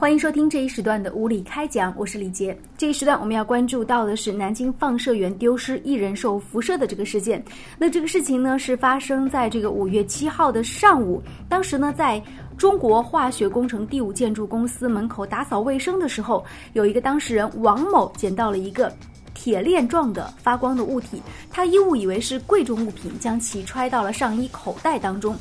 欢迎收听这一时段的无理开讲，我是李杰。这一时段我们要关注到的是南京放射源丢失一人受辐射的这个事件。那这个事情呢是发生在这个五月七号的上午，当时呢在中国化学工程第五建筑公司门口打扫卫生的时候，有一个当事人王某捡到了一个铁链状的发光的物体，他一误以为是贵重物品，将其揣到了上衣口袋当中。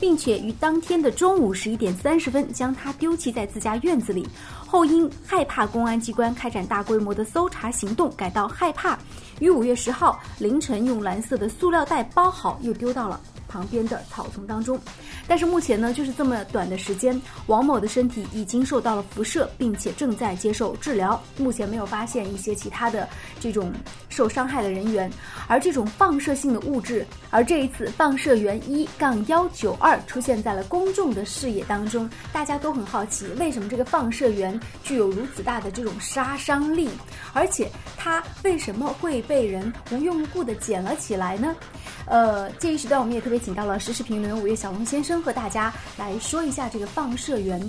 并且于当天的中午十一点三十分将它丢弃在自家院子里，后因害怕公安机关开展大规模的搜查行动，感到害怕，于五月十号凌晨用蓝色的塑料袋包好，又丢到了。旁边的草丛当中，但是目前呢，就是这么短的时间，王某的身体已经受到了辐射，并且正在接受治疗。目前没有发现一些其他的这种受伤害的人员。而这种放射性的物质，而这一次放射源一杠幺九二出现在了公众的视野当中，大家都很好奇，为什么这个放射源具有如此大的这种杀伤力，而且它为什么会被人无缘无故的捡了起来呢？呃，这一时段我们也特别请到了时事评论员五月小龙先生和大家来说一下这个放射源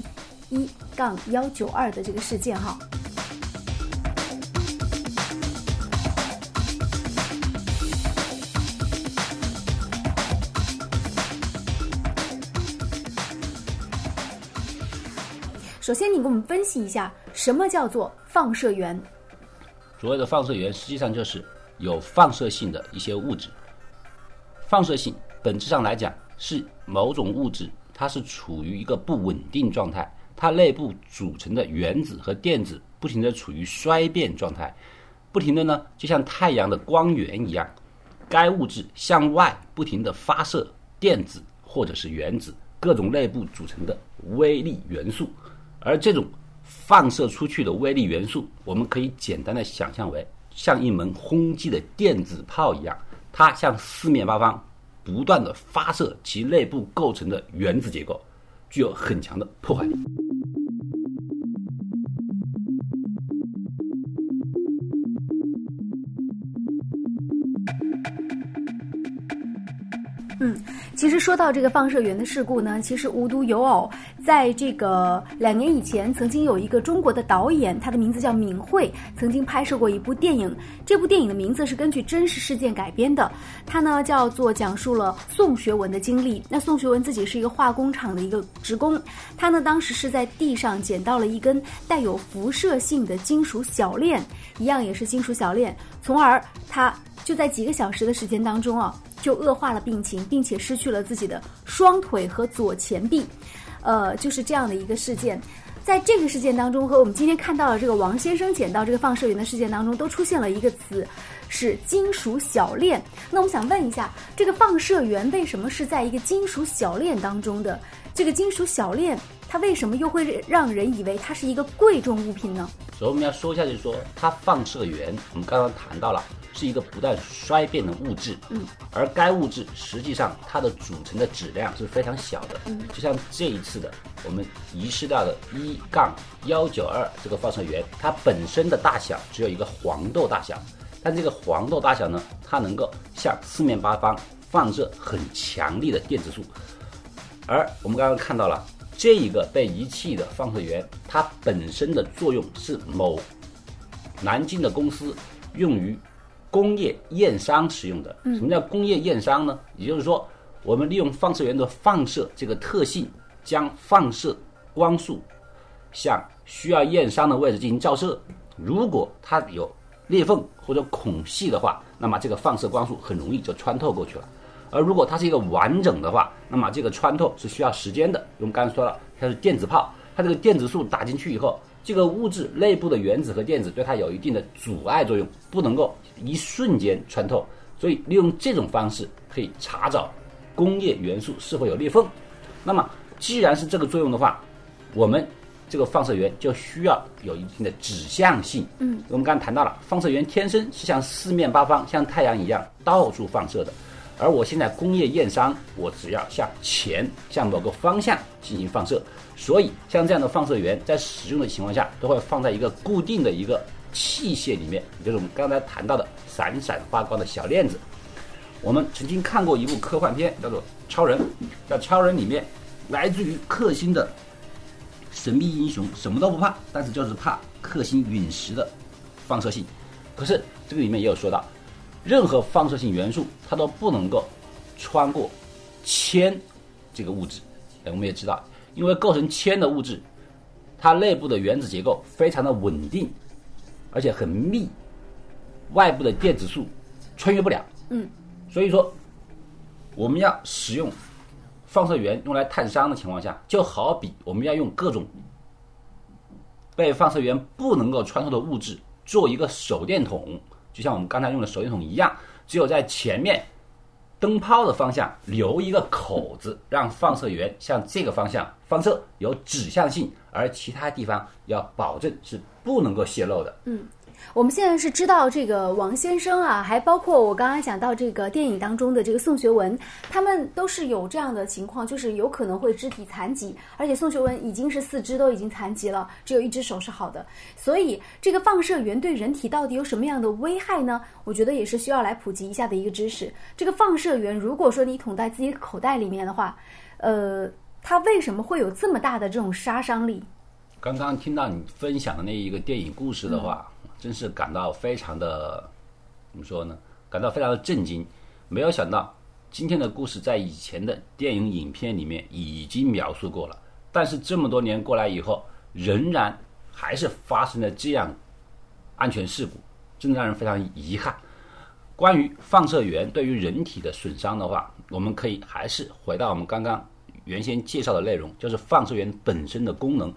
一杠幺九二的这个事件哈。首先，你给我们分析一下什么叫做放射源？所谓的放射源，实际上就是有放射性的一些物质。放射性本质上来讲是某种物质，它是处于一个不稳定状态，它内部组成的原子和电子不停的处于衰变状态，不停的呢就像太阳的光源一样，该物质向外不停的发射电子或者是原子各种内部组成的微粒元素，而这种放射出去的微粒元素，我们可以简单的想象为像一门轰击的电子炮一样。它向四面八方不断的发射其内部构成的原子结构，具有很强的破坏力。嗯，其实说到这个放射源的事故呢，其实无独有偶，在这个两年以前，曾经有一个中国的导演，他的名字叫闵慧，曾经拍摄过一部电影。这部电影的名字是根据真实事件改编的，它呢叫做讲述了宋学文的经历。那宋学文自己是一个化工厂的一个职工，他呢当时是在地上捡到了一根带有辐射性的金属小链，一样也是金属小链，从而他就在几个小时的时间当中啊。就恶化了病情，并且失去了自己的双腿和左前臂，呃，就是这样的一个事件。在这个事件当中，和我们今天看到的这个王先生捡到这个放射源的事件当中，都出现了一个词，是金属小链。那我们想问一下，这个放射源为什么是在一个金属小链当中的？这个金属小链，它为什么又会让人以为它是一个贵重物品呢？所以我们要说一下，就是说它放射源，我们刚刚谈到了。是一个不断衰变的物质，嗯，而该物质实际上它的组成的质量是非常小的，嗯，就像这一次的我们遗失掉的一杠幺九二这个放射源，它本身的大小只有一个黄豆大小，但这个黄豆大小呢，它能够向四面八方放射很强力的电子束，而我们刚刚看到了这一个被遗弃的放射源，它本身的作用是某南京的公司用于。工业验伤使用的，什么叫工业验伤呢？也就是说，我们利用放射源的放射这个特性，将放射光束向需要验伤的位置进行照射。如果它有裂缝或者孔隙的话，那么这个放射光束很容易就穿透过去了。而如果它是一个完整的话，那么这个穿透是需要时间的。我们刚才说了，它是电子炮，它这个电子束打进去以后。这个物质内部的原子和电子对它有一定的阻碍作用，不能够一瞬间穿透，所以利用这种方式可以查找工业元素是否有裂缝。那么既然是这个作用的话，我们这个放射源就需要有一定的指向性。嗯，我们刚才谈到了放射源天生是向四面八方，像太阳一样到处放射的。而我现在工业验伤，我只要向前向某个方向进行放射，所以像这样的放射源在使用的情况下，都会放在一个固定的一个器械里面，也就是我们刚才谈到的闪闪发光的小链子。我们曾经看过一部科幻片，叫做《超人》，叫《超人》里面来自于克星的神秘英雄，什么都不怕，但是就是怕克星陨石的放射性。可是这个里面也有说到，任何放射性元素它都不能够穿过铅这个物质。哎，我们也知道，因为构成铅的物质，它内部的原子结构非常的稳定，而且很密，外部的电子束穿越不了。嗯，所以说我们要使用放射源用来探伤的情况下，就好比我们要用各种被放射源不能够穿透的物质做一个手电筒，就像我们刚才用的手电筒一样，只有在前面灯泡的方向留一个口子，让放射源向这个方向放射，有指向性，而其他地方要保证是不能够泄露的。嗯我们现在是知道这个王先生啊，还包括我刚刚讲到这个电影当中的这个宋学文，他们都是有这样的情况，就是有可能会肢体残疾，而且宋学文已经是四肢都已经残疾了，只有一只手是好的。所以这个放射源对人体到底有什么样的危害呢？我觉得也是需要来普及一下的一个知识。这个放射源，如果说你捅在自己口袋里面的话，呃，它为什么会有这么大的这种杀伤力？刚刚听到你分享的那一个电影故事的话，真是感到非常的怎么说呢？感到非常的震惊。没有想到今天的故事在以前的电影影片里面已经描述过了，但是这么多年过来以后，仍然还是发生了这样安全事故，真的让人非常遗憾。关于放射源对于人体的损伤的话，我们可以还是回到我们刚刚原先介绍的内容，就是放射源本身的功能。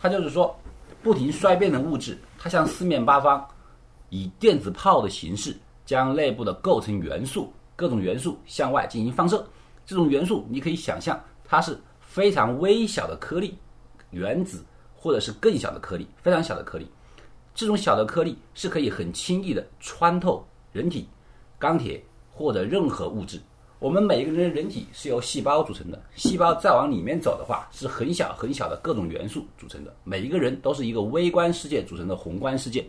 它就是说，不停衰变的物质，它向四面八方以电子炮的形式，将内部的构成元素各种元素向外进行放射。这种元素你可以想象，它是非常微小的颗粒，原子或者是更小的颗粒，非常小的颗粒。这种小的颗粒是可以很轻易的穿透人体、钢铁或者任何物质。我们每一个人的人体是由细胞组成的，细胞再往里面走的话，是很小很小的各种元素组成的。每一个人都是一个微观世界组成的宏观世界。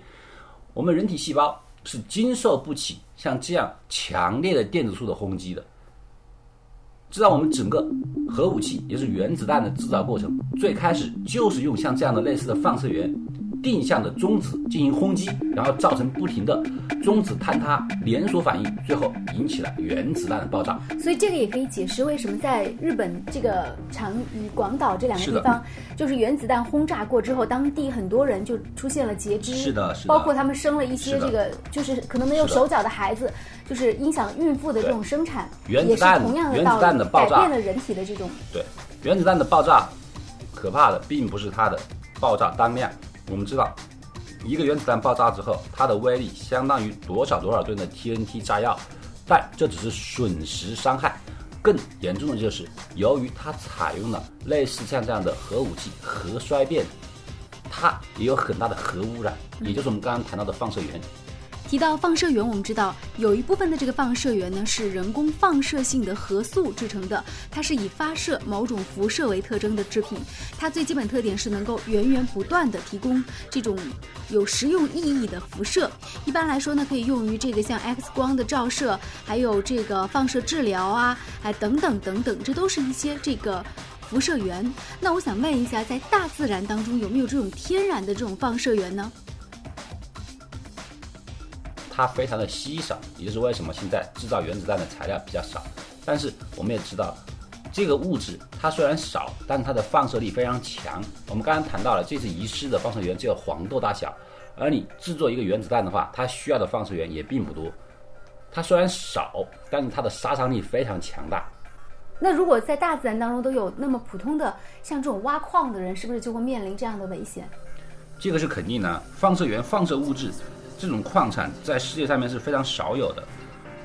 我们人体细胞是经受不起像这样强烈的电子束的轰击的。知道我们整个核武器也是原子弹的制造过程，最开始就是用像这样的类似的放射源。定向的中子进行轰击，然后造成不停的中子坍塌连锁反应，最后引起了原子弹的爆炸。所以这个也可以解释为什么在日本这个长与广岛这两个地方，就是原子弹轰炸过之后，当地很多人就出现了截肢，是的，是的，包括他们生了一些这个就是可能没有手脚的孩子，就是影响孕妇的这种生产。原子弹同样的原子弹的爆炸改变了人体的这种。对，原子弹的爆炸可怕的并不是它的爆炸当量。我们知道，一个原子弹爆炸之后，它的威力相当于多少多少吨的 TNT 炸药，但这只是损失伤害，更严重的就是由于它采用了类似像这样的核武器，核衰变，它也有很大的核污染，也就是我们刚刚谈到的放射源。提到放射源，我们知道有一部分的这个放射源呢是人工放射性的核素制成的，它是以发射某种辐射为特征的制品。它最基本特点是能够源源不断的提供这种有实用意义的辐射。一般来说呢，可以用于这个像 X 光的照射，还有这个放射治疗啊，哎等等等等，这都是一些这个辐射源。那我想问一下，在大自然当中有没有这种天然的这种放射源呢？它非常的稀少，也就是为什么现在制造原子弹的材料比较少。但是我们也知道，这个物质它虽然少，但是它的放射力非常强。我们刚刚谈到了，这次遗失的放射源只有黄豆大小，而你制作一个原子弹的话，它需要的放射源也并不多。它虽然少，但是它的杀伤力非常强大。那如果在大自然当中都有那么普通的像这种挖矿的人，是不是就会面临这样的危险？这个是肯定的，放射源、放射物质。这种矿产在世界上面是非常少有的，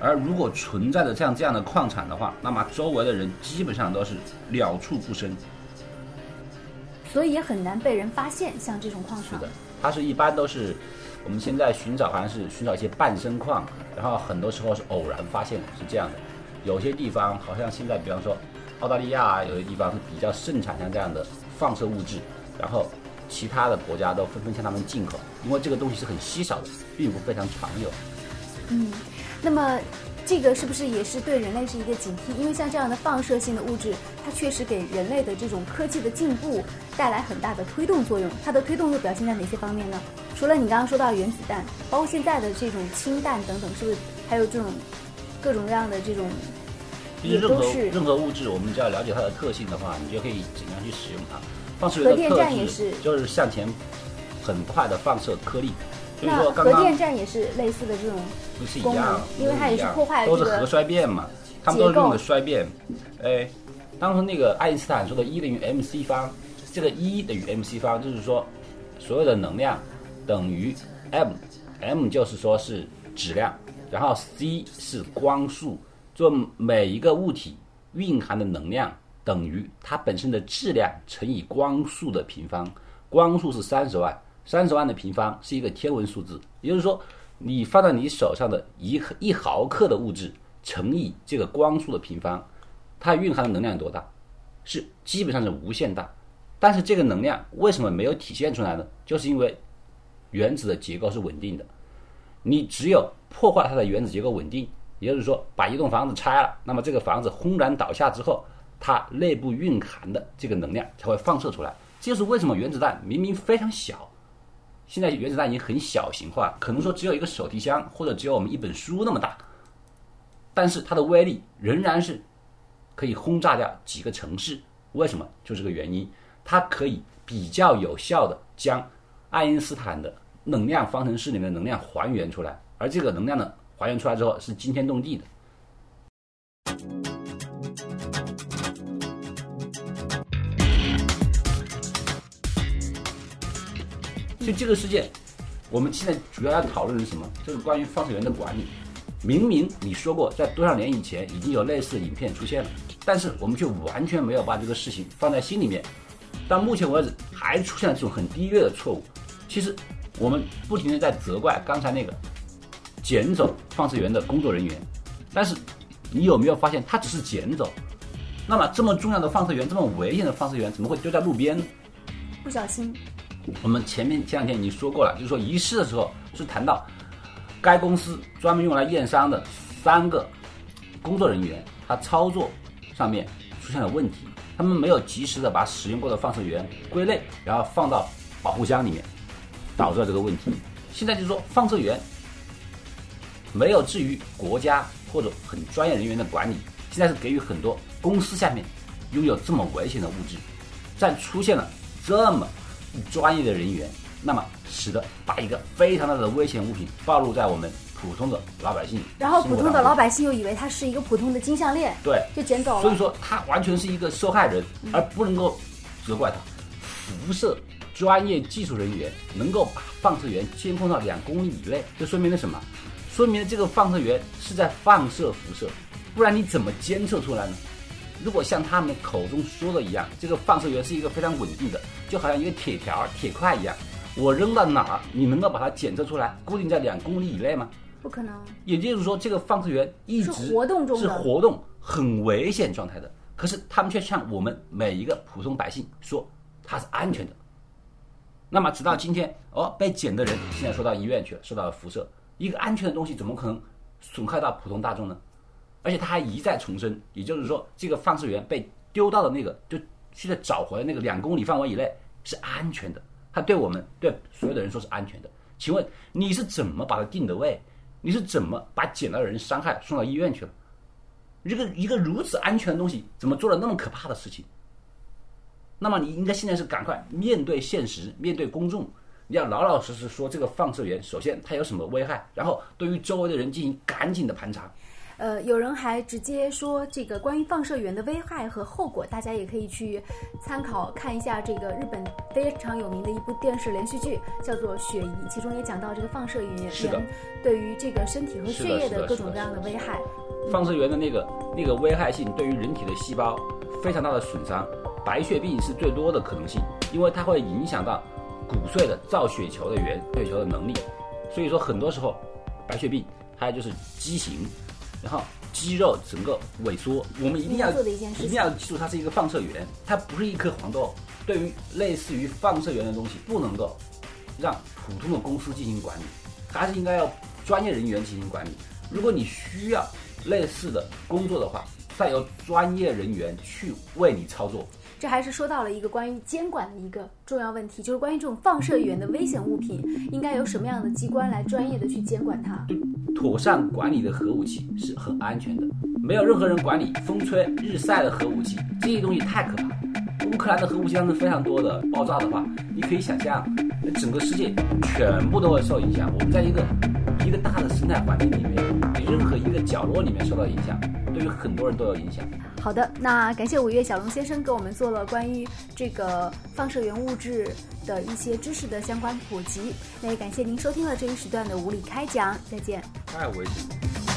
而如果存在着像这样的矿产的话，那么周围的人基本上都是了处不生，所以也很难被人发现。像这种矿产，是的，它是一般都是我们现在寻找，好像是寻找一些半生矿，然后很多时候是偶然发现的，是这样的。有些地方好像现在，比方说澳大利亚，有些地方是比较盛产像这样的放射物质，然后。其他的国家都纷纷向他们进口，因为这个东西是很稀少的，并不非常常有。嗯，那么这个是不是也是对人类是一个警惕？因为像这样的放射性的物质，它确实给人类的这种科技的进步带来很大的推动作用。它的推动又表现在哪些方面呢？除了你刚刚说到原子弹，包括现在的这种氢弹等等，是不是还有这种各种各样的这种？其实任何任何物质，我们只要了解它的特性的话，你就可以怎样去使用它。放射核电站也是就是向前很快的放射颗粒。所以说，核电站也是类似的这种不是一样，因为它也是破坏都是核衰变嘛，他们都是用的衰变。哎，当时那个爱因斯坦说的 E 等于 mc 方，这个 E 等于 mc 方，就是说所有的能量等于 m，m 就是说是质量，然后 c 是光速，做每一个物体蕴含的能量等于它本身的质量乘以光速的平方，光速是三十万。三十万的平方是一个天文数字，也就是说，你放在你手上的一一毫克的物质乘以这个光速的平方，它蕴含的能量有多大？是基本上是无限大。但是这个能量为什么没有体现出来呢？就是因为原子的结构是稳定的。你只有破坏它的原子结构稳定，也就是说把一栋房子拆了，那么这个房子轰然倒下之后，它内部蕴含的这个能量才会放射出来。这就是为什么原子弹明明非常小。现在原子弹已经很小型化，可能说只有一个手提箱或者只有我们一本书那么大，但是它的威力仍然是可以轰炸掉几个城市。为什么？就这个原因，它可以比较有效的将爱因斯坦的能量方程式里面的能量还原出来，而这个能量呢，还原出来之后是惊天动地的。就这个事件，我们现在主要要讨论的是什么？就是关于放射源的管理。明明你说过，在多少年以前已经有类似的影片出现了，但是我们却完全没有把这个事情放在心里面。到目前为止，还出现了这种很低劣的错误。其实我们不停的在责怪刚才那个捡走放射源的工作人员，但是你有没有发现，他只是捡走？那么这么重要的放射源，这么危险的放射源，怎么会丢在路边呢？不小心。我们前面前两天已经说过了，就是说仪式的时候是谈到该公司专门用来验伤的三个工作人员，他操作上面出现了问题，他们没有及时的把使用过的放射源归类，然后放到保护箱里面，导致了这个问题。现在就是说放射源没有至于国家或者很专业人员的管理，现在是给予很多公司下面拥有这么危险的物质，在出现了这么。专业的人员，那么使得把一个非常大的危险物品暴露在我们普通的老百姓，然后普通的老百姓又以为它是一个普通的金项链，对，就捡走了。所以说，他完全是一个受害人，而不能够责怪他。辐射专业技术人员能够把放射源监控到两公里以内，这说明了什么？说明了这个放射源是在放射辐射，不然你怎么监测出来呢？如果像他们口中说的一样，这个放射源是一个非常稳定的，就好像一个铁条、铁块一样，我扔到哪儿，你能够把它检测出来，固定在两公里以内吗？不可能。也就是说，这个放射源一直是活动中，是活动很危险状态的。可是他们却向我们每一个普通百姓说它是安全的。那么直到今天，哦，被捡的人现在说到医院去了，受到了辐射。一个安全的东西怎么可能损害到普通大众呢？而且他还一再重申，也就是说，这个放射源被丢到的那个，就现在找回来那个两公里范围以内是安全的。他对我们对所有的人说是安全的。请问你是怎么把它定的位？你是怎么把捡到的人伤害送到医院去了？一个一个如此安全的东西，怎么做了那么可怕的事情？那么你应该现在是赶快面对现实，面对公众，你要老老实实说这个放射源，首先它有什么危害，然后对于周围的人进行赶紧的盘查。呃，有人还直接说这个关于放射源的危害和后果，大家也可以去参考看一下这个日本非常有名的一部电视连续剧，叫做《雪姨》，其中也讲到这个放射源对于这个身体和血液的各种各样的危害。放射源的那个那个危害性对于人体的细胞非常大的损伤，白血病是最多的可能性，因为它会影响到骨髓的造血球的原血球的能力，所以说很多时候白血病还有就是畸形。然后肌肉整个萎缩，我们一定要一定要记住，它是一个放射源，它不是一颗黄豆。对于类似于放射源的东西，不能够让普通的公司进行管理，还是应该要专业人员进行管理。如果你需要类似的工作的话，再由专业人员去为你操作。这还是说到了一个关于监管的一个重要问题，就是关于这种放射源的危险物品，应该由什么样的机关来专业的去监管它？对，妥善管理的核武器是很安全的，没有任何人管理风吹日晒的核武器，这些东西太可怕。乌克兰的核武器量是非常多的，爆炸的话，你可以想象，整个世界全部都会受影响。我们在一个一个大的生态环境里面，你任何一个角落里面受到影响，对于很多人都有影响。好的，那感谢五月小龙先生给我们做了关于这个放射源物质的一些知识的相关普及。那也感谢您收听了这一时段的无理开讲，再见。太危险。